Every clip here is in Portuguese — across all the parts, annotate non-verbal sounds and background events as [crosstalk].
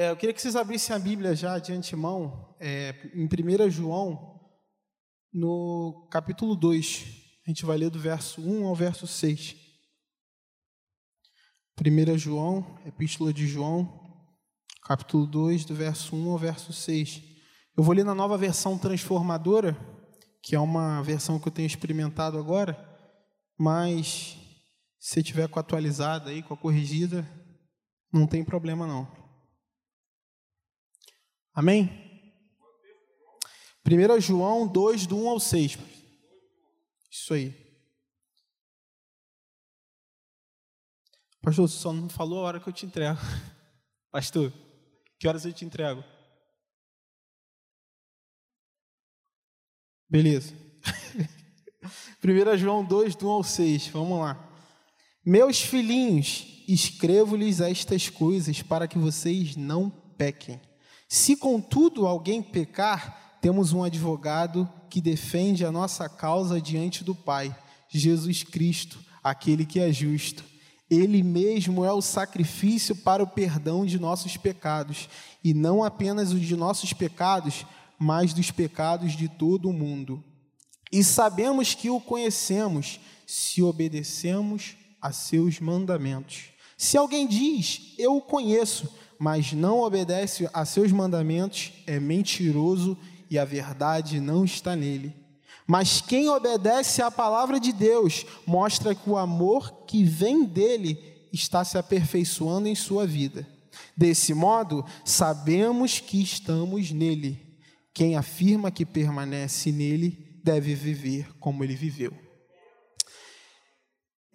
É, eu queria que vocês abrissem a Bíblia já de antemão, é, em 1 João, no capítulo 2. A gente vai ler do verso 1 ao verso 6. 1 João, Epístola de João, capítulo 2, do verso 1 ao verso 6. Eu vou ler na nova versão transformadora, que é uma versão que eu tenho experimentado agora, mas se tiver com a atualizada aí, com a corrigida, não tem problema não. Amém? 1 João 2, do 1 ao 6. Isso aí. Pastor, só não falou a hora que eu te entrego. [laughs] Pastor, que horas eu te entrego? Beleza. [laughs] 1 João 2, do 1 ao 6. Vamos lá. Meus filhinhos, escrevo-lhes estas coisas para que vocês não pequem. Se contudo alguém pecar, temos um advogado que defende a nossa causa diante do Pai, Jesus Cristo, aquele que é justo. Ele mesmo é o sacrifício para o perdão de nossos pecados, e não apenas os de nossos pecados, mas dos pecados de todo o mundo. E sabemos que o conhecemos se obedecemos a seus mandamentos. Se alguém diz, eu o conheço, mas não obedece a seus mandamentos, é mentiroso e a verdade não está nele. Mas quem obedece à palavra de Deus mostra que o amor que vem dele está se aperfeiçoando em sua vida. Desse modo, sabemos que estamos nele. Quem afirma que permanece nele deve viver como ele viveu.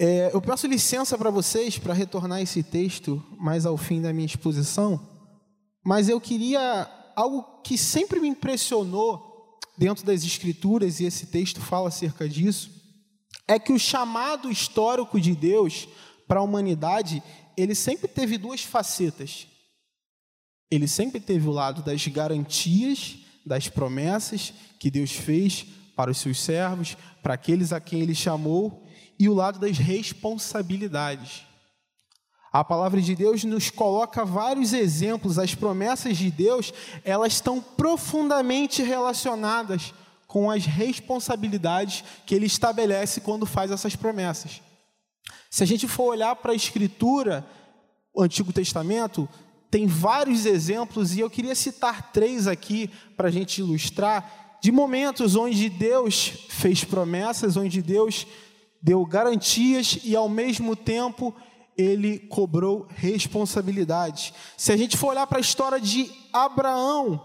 É, eu peço licença para vocês para retornar esse texto mais ao fim da minha exposição, mas eu queria algo que sempre me impressionou dentro das Escrituras, e esse texto fala acerca disso, é que o chamado histórico de Deus para a humanidade, ele sempre teve duas facetas. Ele sempre teve o lado das garantias, das promessas que Deus fez para os seus servos, para aqueles a quem ele chamou, e o lado das responsabilidades. A palavra de Deus nos coloca vários exemplos, as promessas de Deus, elas estão profundamente relacionadas com as responsabilidades que ele estabelece quando faz essas promessas. Se a gente for olhar para a Escritura, o Antigo Testamento, tem vários exemplos, e eu queria citar três aqui para a gente ilustrar, de momentos onde Deus fez promessas, onde Deus deu garantias e, ao mesmo tempo, ele cobrou responsabilidades. Se a gente for olhar para a história de Abraão,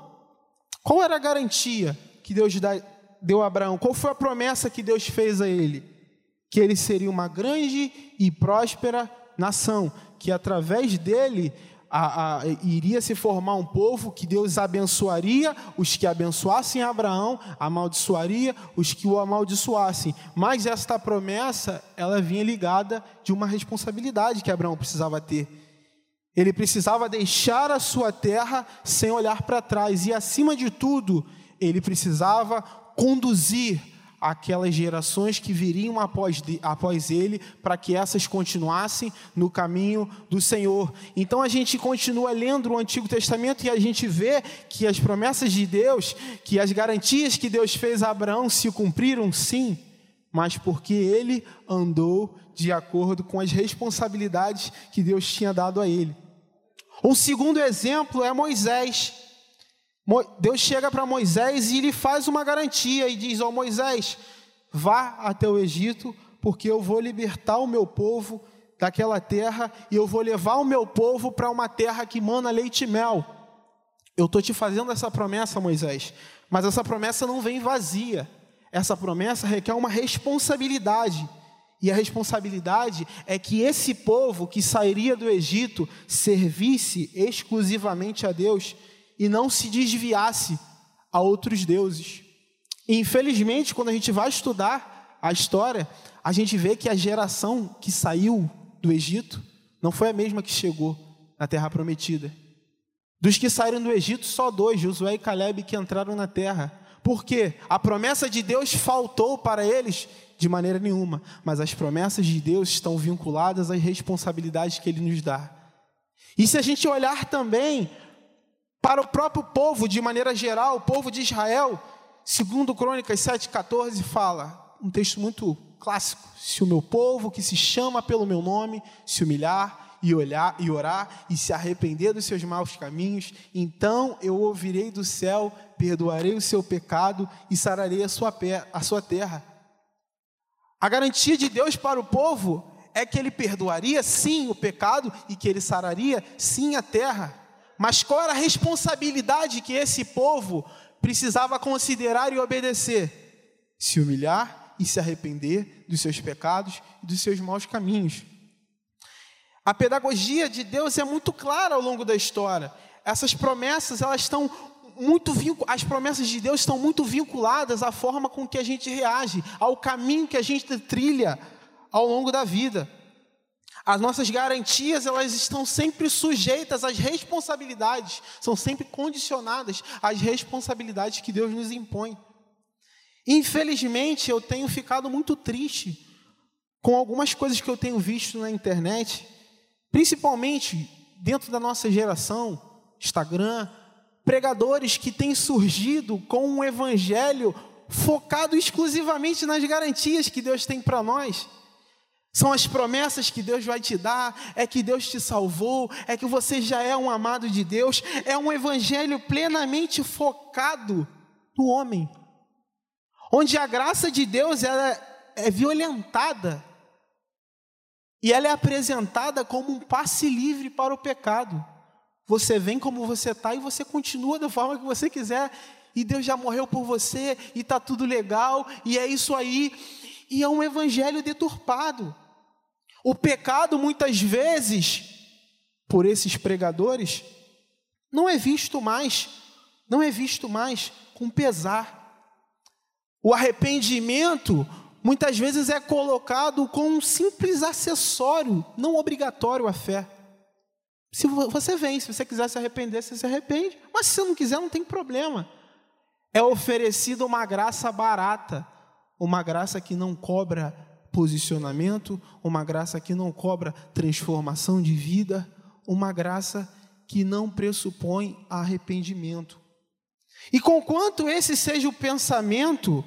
qual era a garantia que Deus deu a Abraão? Qual foi a promessa que Deus fez a ele? Que ele seria uma grande e próspera nação, que através dele a, a, iria se formar um povo que Deus abençoaria os que abençoassem Abraão, amaldiçoaria os que o amaldiçoassem. Mas esta promessa, ela vinha ligada de uma responsabilidade que Abraão precisava ter. Ele precisava deixar a sua terra sem olhar para trás e, acima de tudo, ele precisava conduzir aquelas gerações que viriam após, de, após ele, para que essas continuassem no caminho do Senhor. Então a gente continua lendo o Antigo Testamento e a gente vê que as promessas de Deus, que as garantias que Deus fez a Abraão se cumpriram sim, mas porque ele andou de acordo com as responsabilidades que Deus tinha dado a ele. Um segundo exemplo é Moisés. Deus chega para Moisés e lhe faz uma garantia e diz: Ó oh, Moisés, vá até o Egito, porque eu vou libertar o meu povo daquela terra e eu vou levar o meu povo para uma terra que mana leite e mel. Eu estou te fazendo essa promessa, Moisés, mas essa promessa não vem vazia. Essa promessa requer uma responsabilidade. E a responsabilidade é que esse povo que sairia do Egito servisse exclusivamente a Deus e não se desviasse a outros deuses. E, infelizmente, quando a gente vai estudar a história, a gente vê que a geração que saiu do Egito não foi a mesma que chegou na Terra Prometida. Dos que saíram do Egito, só dois, Josué e Caleb, que entraram na terra. Por quê? A promessa de Deus faltou para eles de maneira nenhuma, mas as promessas de Deus estão vinculadas às responsabilidades que Ele nos dá. E se a gente olhar também Para o próprio povo, de maneira geral, o povo de Israel, segundo Crônicas 7,14, fala, um texto muito clássico: se o meu povo, que se chama pelo meu nome, se humilhar e olhar e orar e se arrepender dos seus maus caminhos, então eu ouvirei do céu, perdoarei o seu pecado e sararei a sua, a sua terra. A garantia de Deus para o povo é que ele perdoaria sim o pecado e que ele sararia sim a terra. Mas qual era a responsabilidade que esse povo precisava considerar e obedecer? Se humilhar e se arrepender dos seus pecados e dos seus maus caminhos. A pedagogia de Deus é muito clara ao longo da história. Essas promessas, elas estão muito as promessas de Deus estão muito vinculadas à forma com que a gente reage, ao caminho que a gente trilha ao longo da vida. As nossas garantias, elas estão sempre sujeitas às responsabilidades, são sempre condicionadas às responsabilidades que Deus nos impõe. Infelizmente, eu tenho ficado muito triste com algumas coisas que eu tenho visto na internet, principalmente dentro da nossa geração, Instagram, pregadores que têm surgido com um evangelho focado exclusivamente nas garantias que Deus tem para nós. São as promessas que Deus vai te dar, é que Deus te salvou, é que você já é um amado de Deus, é um evangelho plenamente focado no homem, onde a graça de Deus ela é violentada e ela é apresentada como um passe livre para o pecado. Você vem como você está e você continua da forma que você quiser. E Deus já morreu por você e está tudo legal e é isso aí. E é um evangelho deturpado. O pecado, muitas vezes, por esses pregadores, não é visto mais, não é visto mais com pesar. O arrependimento, muitas vezes, é colocado como um simples acessório, não obrigatório à fé. Se você vem, se você quiser se arrepender, você se arrepende. Mas se você não quiser, não tem problema. É oferecida uma graça barata, uma graça que não cobra posicionamento, uma graça que não cobra transformação de vida, uma graça que não pressupõe arrependimento. E conquanto esse seja o pensamento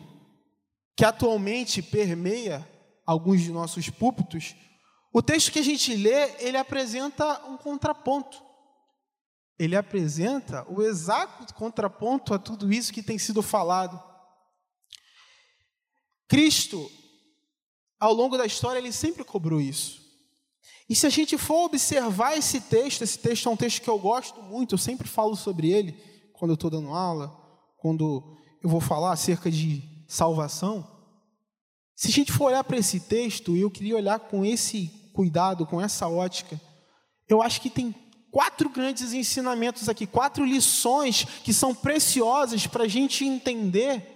que atualmente permeia alguns de nossos púlpitos, o texto que a gente lê, ele apresenta um contraponto. Ele apresenta o exato contraponto a tudo isso que tem sido falado. Cristo, ao longo da história, ele sempre cobrou isso. E se a gente for observar esse texto, esse texto é um texto que eu gosto muito, eu sempre falo sobre ele quando eu estou dando aula, quando eu vou falar acerca de salvação. Se a gente for olhar para esse texto, e eu queria olhar com esse cuidado, com essa ótica, eu acho que tem quatro grandes ensinamentos aqui, quatro lições que são preciosas para a gente entender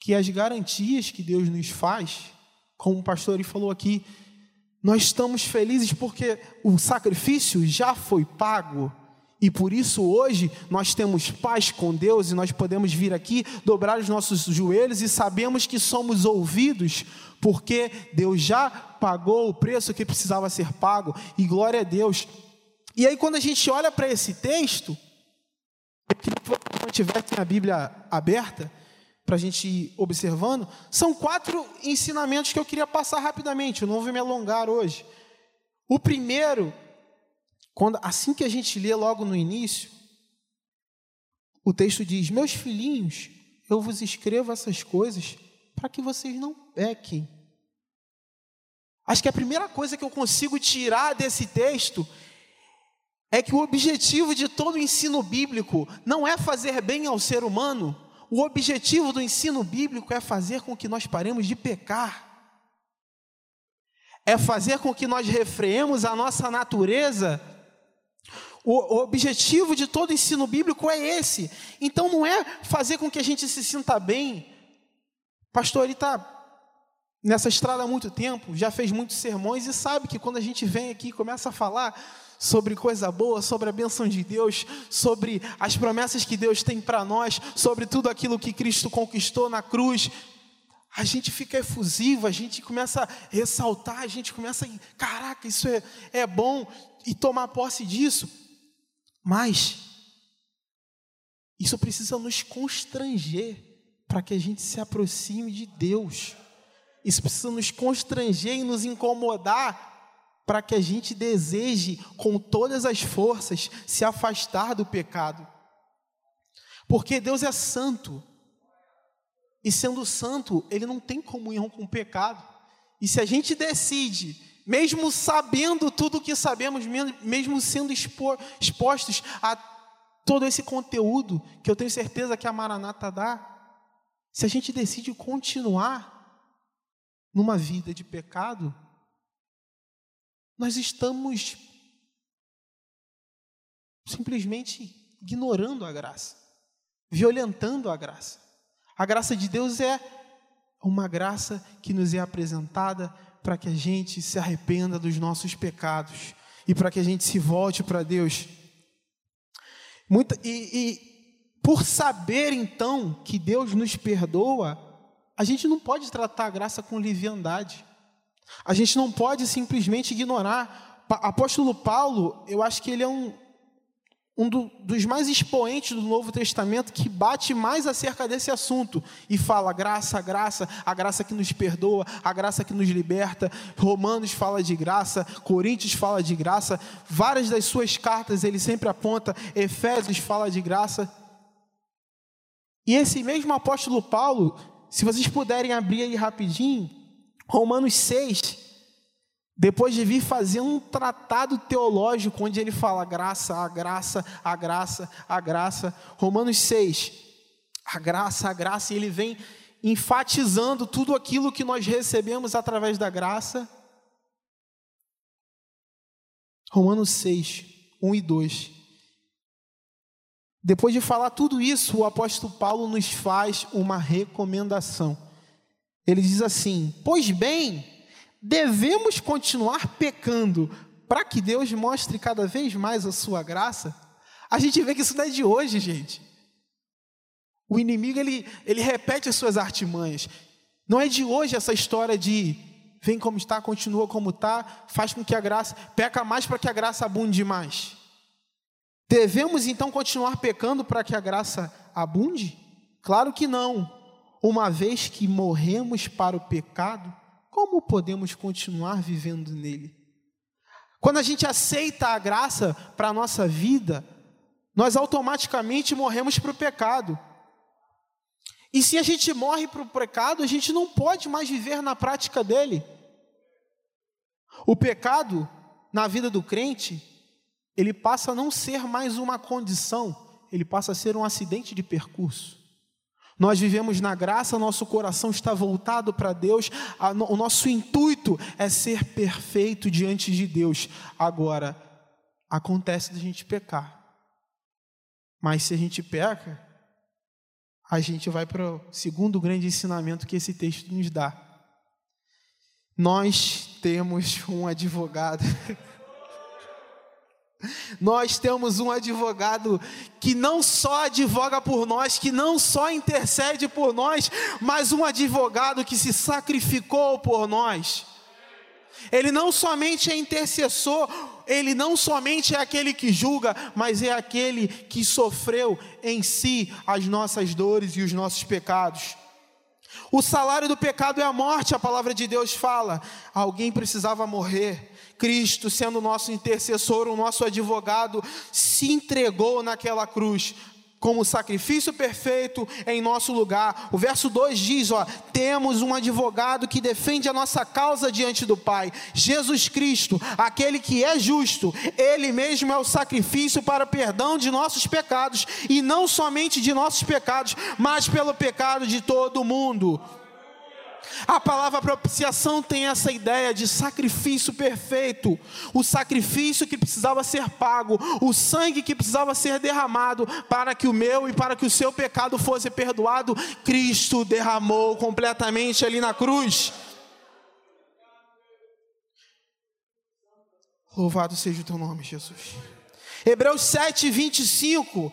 que as garantias que Deus nos faz, como o pastor falou aqui, nós estamos felizes porque o sacrifício já foi pago. E por isso hoje nós temos paz com Deus e nós podemos vir aqui, dobrar os nossos joelhos e sabemos que somos ouvidos, porque Deus já pagou o preço que precisava ser pago, e glória a Deus. E aí, quando a gente olha para esse texto, eu queria que vocês mantivessem a Bíblia aberta, para a gente ir observando, são quatro ensinamentos que eu queria passar rapidamente, eu não vou me alongar hoje. O primeiro quando, assim que a gente lê logo no início, o texto diz: Meus filhinhos, eu vos escrevo essas coisas para que vocês não pequem. Acho que a primeira coisa que eu consigo tirar desse texto é que o objetivo de todo o ensino bíblico não é fazer bem ao ser humano, o objetivo do ensino bíblico é fazer com que nós paremos de pecar. É fazer com que nós refreemos a nossa natureza o, objetivo de todo ensino bíblico é esse. Então não é fazer com que a gente se sinta bem. Pastor, ele está nessa estrada há muito tempo, já fez muitos sermões e sabe que quando a gente vem aqui e começa a falar sobre coisa boa, sobre a bênção de Deus, sobre as promessas que Deus tem para nós, sobre tudo aquilo que Cristo conquistou na cruz, a gente fica efusivo, a gente começa a ressaltar, a gente começa a, caraca, isso é, é bom, e tomar posse disso. Mas Isso precisa nos constranger para que a gente se aproxime de Deus. Isso precisa nos constranger e nos incomodar para que a gente deseje, com todas as forças, se afastar do pecado. Porque Deus é santo. E sendo santo, ele não tem comunhão com o pecado. E se a gente decide, mesmo sabendo tudo o que sabemos, mesmo sendo expostos a todo esse conteúdo que eu tenho certeza que a Maranata dá, se a gente decide continuar numa vida de pecado, nós estamos simplesmente ignorando a graça, violentando a graça. A graça de Deus é uma graça que nos é apresentada para que a gente se arrependa dos nossos pecados e para que a gente se volte para Deus. Muita, e, e por saber então que Deus nos perdoa, a gente não pode tratar a graça com liviandade. A gente não pode simplesmente ignorar. Apóstolo Paulo, eu acho que ele é um, um do, dos mais expoentes do Novo Testamento que bate mais acerca desse assunto e fala graça, graça, a graça que nos perdoa, a graça que nos liberta. Romanos fala de graça, Coríntios fala de graça, várias das suas cartas ele sempre aponta, Efésios fala de graça. E esse mesmo apóstolo Paulo, se vocês puderem abrir aí rapidinho, Romanos 6, depois de vir fazer um tratado teológico onde ele fala graça, a graça, a graça, a graça. Romanos 6, a graça, a graça, e ele vem enfatizando tudo aquilo que nós recebemos através da graça. Romanos 6, 1 e 2. Depois de falar tudo isso, o apóstolo Paulo nos faz uma recomendação. Ele diz assim: Pois bem, devemos continuar pecando para que Deus mostre cada vez mais a sua graça? A gente vê que isso não é de hoje, gente. O inimigo ele, ele repete as suas artimanhas. Não é de hoje essa história de vem como está, continua como está, faz com que a graça, peca mais para que a graça abunde mais. Devemos então continuar pecando para que a graça abunde? Claro que não. Uma vez que morremos para o pecado, como podemos continuar vivendo nele? Quando a gente aceita a graça para a nossa vida, nós automaticamente morremos para o pecado. E se a gente morre para o pecado, a gente não pode mais viver na prática dele. O pecado, na vida do crente, ele passa a não ser mais uma condição, ele passa a ser um acidente de percurso. Nós vivemos na graça, nosso coração está voltado para Deus, o nosso intuito é ser perfeito diante de Deus. Agora, acontece da gente pecar, mas se a gente peca, a gente vai para o segundo grande ensinamento que esse texto nos dá. Nós temos um advogado [laughs] Nós temos um advogado que não só advoga por nós, que não só intercede por nós, mas um advogado que se sacrificou por nós. Ele não somente é intercessor, ele não somente é aquele que julga, mas é aquele que sofreu em si as nossas dores e os nossos pecados. O salário do pecado é a morte, a palavra de Deus fala. Alguém precisava morrer. Cristo, sendo nosso intercessor, o nosso advogado, se entregou naquela cruz como sacrifício perfeito em nosso lugar. O verso 2 diz, ó: "Temos um advogado que defende a nossa causa diante do Pai, Jesus Cristo, aquele que é justo. Ele mesmo é o sacrifício para perdão de nossos pecados, e não somente de nossos pecados, mas pelo pecado de todo o mundo." A palavra propiciação tem essa ideia de sacrifício perfeito, o sacrifício que precisava ser pago, o sangue que precisava ser derramado para que o meu e para que o seu pecado fosse perdoado, Cristo derramou completamente ali na cruz. Louvado seja o teu nome, Jesus. Hebreus 7, 25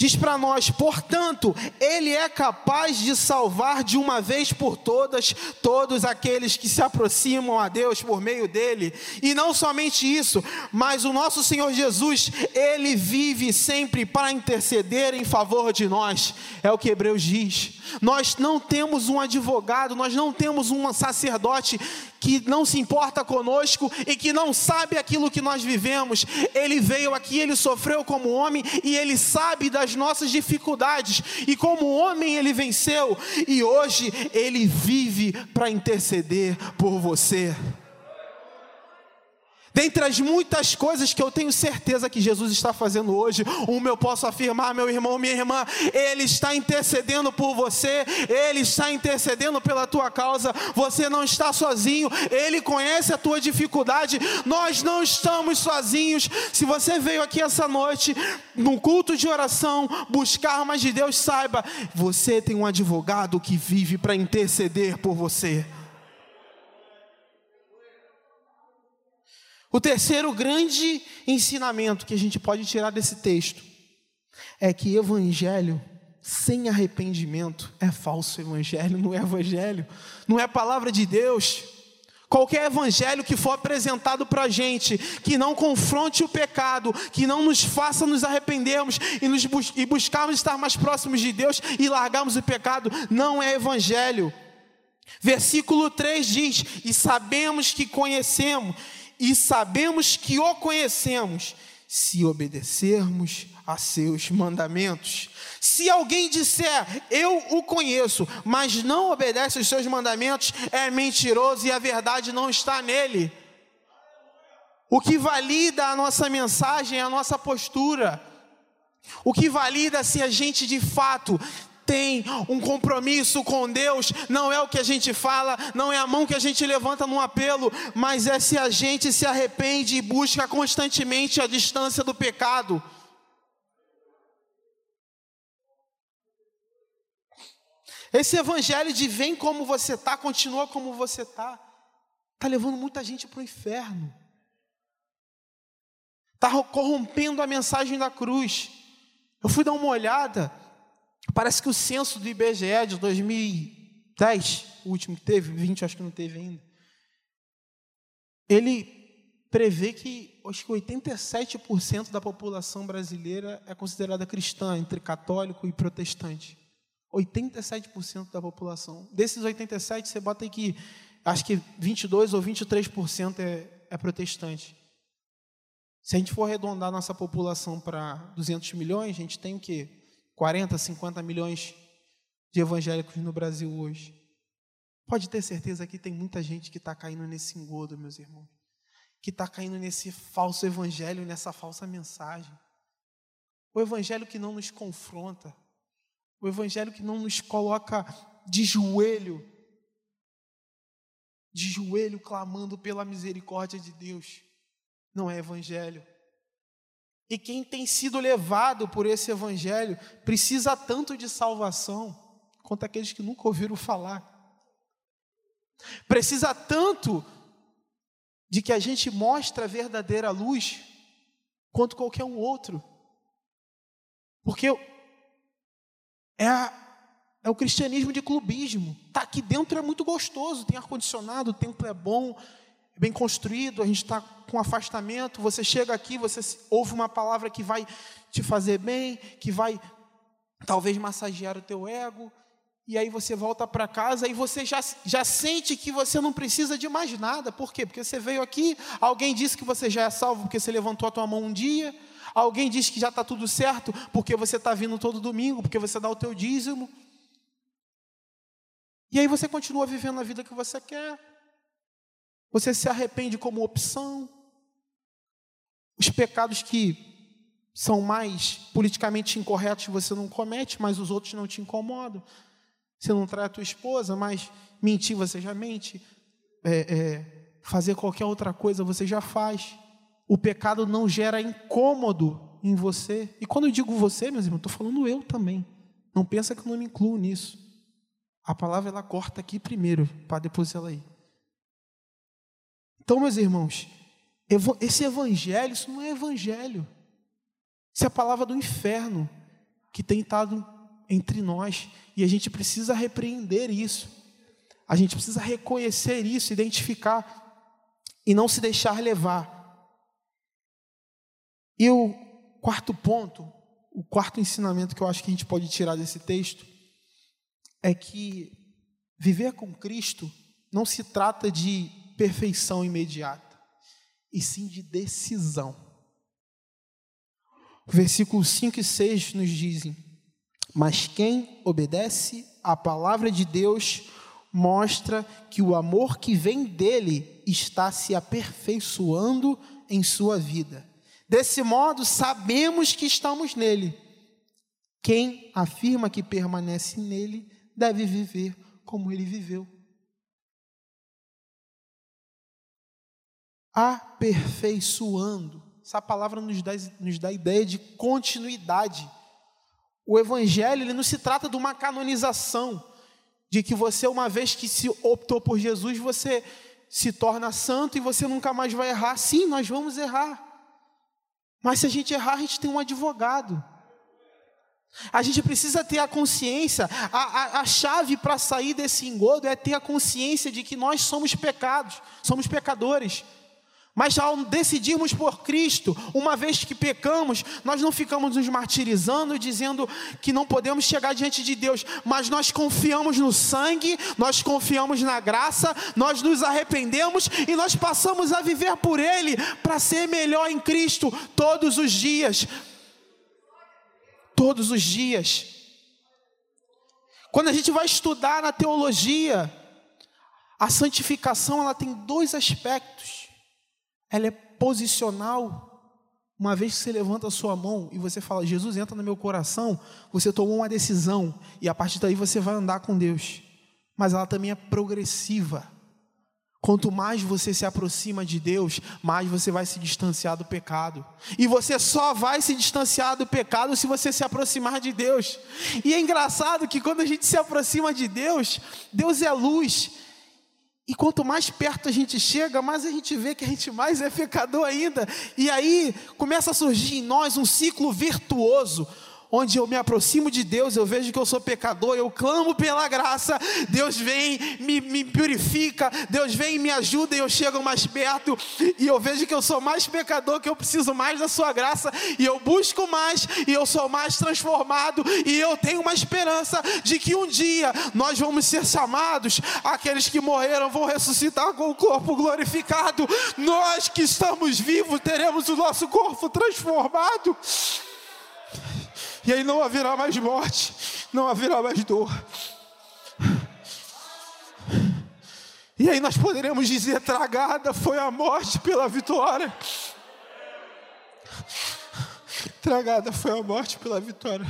Diz para nós, portanto, Ele é capaz de salvar de uma vez por todas todos aqueles que se aproximam a Deus por meio dele. E não somente isso, mas o nosso Senhor Jesus, Ele vive sempre para interceder em favor de nós. É o que Hebreus diz. Nós não temos um advogado, nós não temos um sacerdote que não se importa conosco e que não sabe aquilo que nós vivemos. Ele veio aqui, ele sofreu como homem e ele sabe das nossas dificuldades. E como homem ele venceu e hoje ele vive para interceder por você. Dentre as muitas coisas que eu tenho certeza que Jesus está fazendo hoje, uma eu posso afirmar, meu irmão, minha irmã, Ele está intercedendo por você, Ele está intercedendo pela tua causa, você não está sozinho, Ele conhece a tua dificuldade, nós não estamos sozinhos. Se você veio aqui essa noite, no culto de oração, buscar mais de Deus, saiba, você tem um advogado que vive para interceder por você. O terceiro grande ensinamento que a gente pode tirar desse texto é que evangelho sem arrependimento é falso evangelho, não é evangelho, não é palavra de Deus. Qualquer evangelho que for apresentado para a gente, que não confronte o pecado, que não nos faça nos arrependermos e, nos bus e buscarmos estar mais próximos de Deus e largarmos o pecado, não é evangelho. Versículo 3 diz: E sabemos que conhecemos, e sabemos que o conhecemos se obedecermos a seus mandamentos. Se alguém disser, eu o conheço, mas não obedece aos seus mandamentos, é mentiroso e a verdade não está nele. O que valida a nossa mensagem é a nossa postura. O que valida se a gente de fato tem um compromisso com Deus, não é o que a gente fala, não é a mão que a gente levanta num apelo, mas é se a gente se arrepende e busca constantemente a distância do pecado. Esse evangelho de vem como você está, continua como você está, está levando muita gente para o inferno, está corrompendo a mensagem da cruz. Eu fui dar uma olhada, Parece que o censo do IBGE de 2010, o último que teve, 20 acho que não teve ainda, ele prevê que acho que 87% da população brasileira é considerada cristã, entre católico e protestante. 87% da população. Desses 87, você bota aí que acho que 22 ou 23% é, é protestante. Se a gente for arredondar nossa população para 200 milhões, a gente tem o quê? 40, 50 milhões de evangélicos no Brasil hoje. Pode ter certeza que tem muita gente que está caindo nesse engodo, meus irmãos. Que está caindo nesse falso evangelho, nessa falsa mensagem. O evangelho que não nos confronta. O evangelho que não nos coloca de joelho. De joelho clamando pela misericórdia de Deus. Não é evangelho. E quem tem sido levado por esse evangelho precisa tanto de salvação quanto aqueles que nunca ouviram falar. Precisa tanto de que a gente mostre a verdadeira luz quanto qualquer um outro. Porque é, a, é o cristianismo de clubismo. Tá aqui dentro é muito gostoso, tem ar condicionado, o tempo é bom, bem construído, a gente está com afastamento, você chega aqui, você ouve uma palavra que vai te fazer bem, que vai talvez massagear o teu ego, e aí você volta para casa e você já, já sente que você não precisa de mais nada. Por quê? Porque você veio aqui, alguém disse que você já é salvo porque você levantou a tua mão um dia, alguém disse que já está tudo certo porque você está vindo todo domingo, porque você dá o teu dízimo. E aí você continua vivendo a vida que você quer, você se arrepende como opção. Os pecados que são mais politicamente incorretos você não comete, mas os outros não te incomodam. Você não trai a tua esposa, mas mentir você já mente. É, é, fazer qualquer outra coisa você já faz. O pecado não gera incômodo em você. E quando eu digo você, meus irmãos, estou falando eu também. Não pensa que eu não me incluo nisso. A palavra ela corta aqui primeiro, para depois ela ir. Então, meus irmãos, esse evangelho, isso não é evangelho. Isso é a palavra do inferno. que tem estado entre nós e a gente precisa repreender isso. A gente precisa reconhecer isso, identificar e não se deixar levar. E o quarto ponto, o quarto ensinamento que eu acho que a gente pode tirar desse texto é que viver com Cristo não se trata de perfeição imediata, e sim de decisão. Versículos 5 e 6 nos dizem: Mas quem obedece à palavra de Deus mostra que o amor que vem dele está se aperfeiçoando em sua vida. Desse modo, sabemos que estamos nele. Quem afirma que permanece nele deve viver como ele viveu. Aperfeiçoando. Essa palavra nos dá, nos dá a ideia de continuidade. O Evangelho ele não se trata de uma canonização, de que você, uma vez que se optou por Jesus, você se torna santo e você nunca mais vai errar. Sim, nós vamos errar. Mas se a gente errar, a gente tem um advogado. A gente precisa ter a consciência, a, a, a chave para sair desse engodo é ter a consciência de que nós somos pecados, somos pecadores. Mas ao decidirmos por Cristo, uma vez que pecamos, nós não ficamos nos martirizando, dizendo que não podemos chegar diante de Deus, mas nós confiamos no sangue, nós confiamos na graça, nós nos arrependemos e nós passamos a viver por Ele para ser melhor em Cristo todos os dias. Todos os dias. Quando a gente vai estudar na teologia, a santificação ela tem dois aspectos ela é posicional. Uma vez que você levanta a sua mão e você fala, Jesus entra no meu coração, você tomou uma decisão e a partir daí você vai andar com Deus. Mas ela também é progressiva. Quanto mais você se aproxima de Deus, mais você vai se distanciar do pecado. E você só vai se distanciar do pecado se você se aproximar de Deus. E é engraçado que quando a gente se aproxima de Deus, Deus é luz. E quanto mais perto a gente chega, mais a gente vê que a gente mais é pecador ainda. E aí começa a surgir em nós um ciclo virtuoso, onde eu me aproximo de Deus, eu vejo que eu sou pecador, eu clamo pela graça, Deus vem, me, me purifica, Deus vem e me ajuda, e eu chego mais perto, e eu vejo que eu sou mais pecador, que eu preciso mais da Sua graça, e eu busco mais, e eu sou mais transformado, e eu tenho uma esperança de que um dia nós vamos ser chamados, aqueles que morreram vão ressuscitar com o corpo glorificado, nós que estamos vivos teremos o nosso corpo transformado. E aí não haverá mais morte, não haverá mais dor. E aí nós poderemos dizer: tragada foi a morte pela vitória. Tragada foi a morte pela vitória.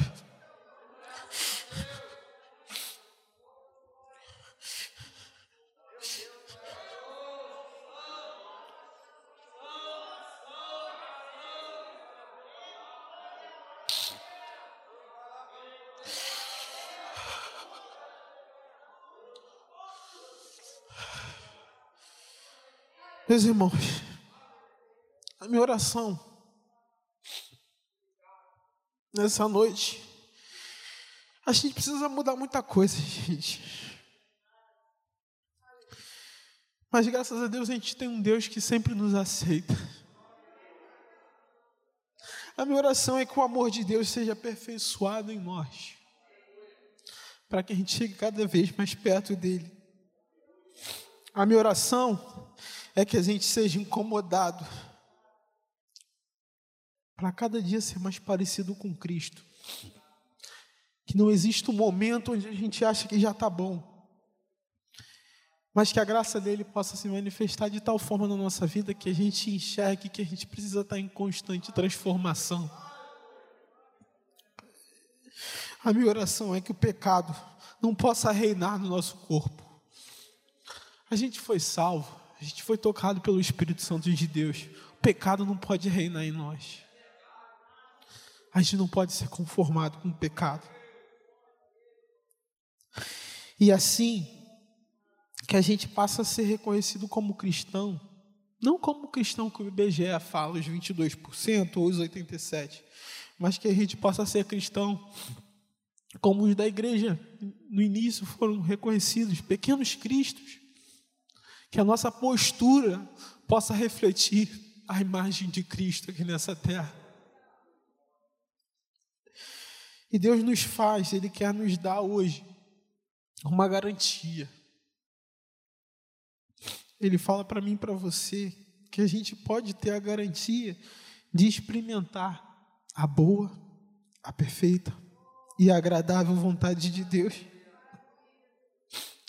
Meus irmãos, a minha oração nessa noite, a gente precisa mudar muita coisa, gente. Mas graças a Deus a gente tem um Deus que sempre nos aceita. A minha oração é que o amor de Deus seja aperfeiçoado em nós, para que a gente chegue cada vez mais perto dele. A minha oração é que a gente seja incomodado para cada dia ser mais parecido com Cristo. Que não exista um momento onde a gente acha que já está bom, mas que a graça dele possa se manifestar de tal forma na nossa vida que a gente enxergue que a gente precisa estar em constante transformação. A minha oração é que o pecado não possa reinar no nosso corpo. A gente foi salvo, a gente foi tocado pelo Espírito Santo de Deus. O pecado não pode reinar em nós. A gente não pode ser conformado com o pecado. E assim, que a gente passa a ser reconhecido como cristão, não como cristão que o IBGE fala, os 22% ou os 87%, mas que a gente possa ser cristão como os da igreja no início foram reconhecidos, pequenos cristos, que a nossa postura possa refletir a imagem de Cristo aqui nessa terra. E Deus nos faz, Ele quer nos dar hoje uma garantia. Ele fala para mim e para você que a gente pode ter a garantia de experimentar a boa, a perfeita e a agradável vontade de Deus.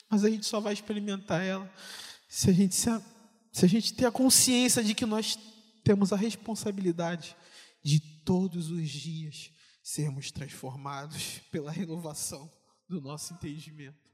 Mas a gente só vai experimentar ela se a gente, se a, se a gente ter a consciência de que nós temos a responsabilidade de todos os dias sermos transformados pela renovação do nosso entendimento.